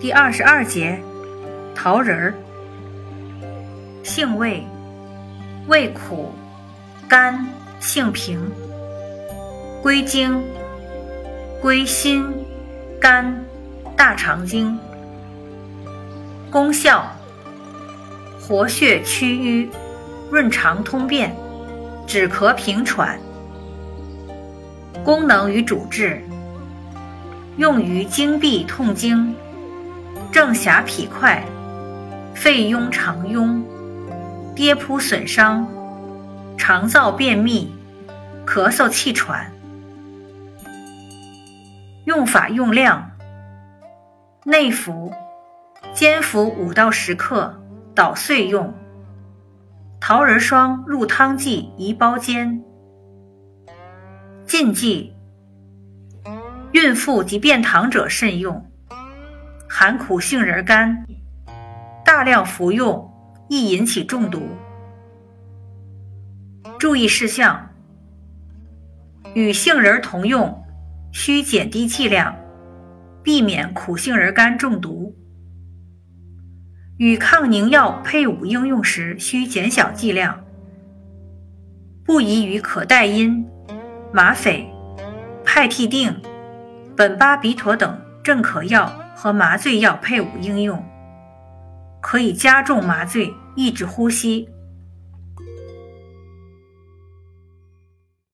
第二十二节，桃仁儿，性味，味苦，甘，性平，归经，归心、肝、大肠经。功效，活血祛瘀，润肠通便，止咳平喘。功能与主治，用于经闭痛经。正狭脾块、肺痈肠痈、跌扑损伤、肠燥便秘、咳嗽气喘。用法用量：内服，煎服五到十克，捣碎用。桃仁霜入汤剂宜包煎。禁忌：孕妇及便溏者慎用。含苦杏仁干，大量服用易引起中毒。注意事项：与杏仁同用，需减低剂量，避免苦杏仁干中毒。与抗凝药配伍应用时，需减小剂量。不宜与可待因、吗啡、派替啶、苯巴比妥等镇咳药。和麻醉药配伍应用，可以加重麻醉，抑制呼吸。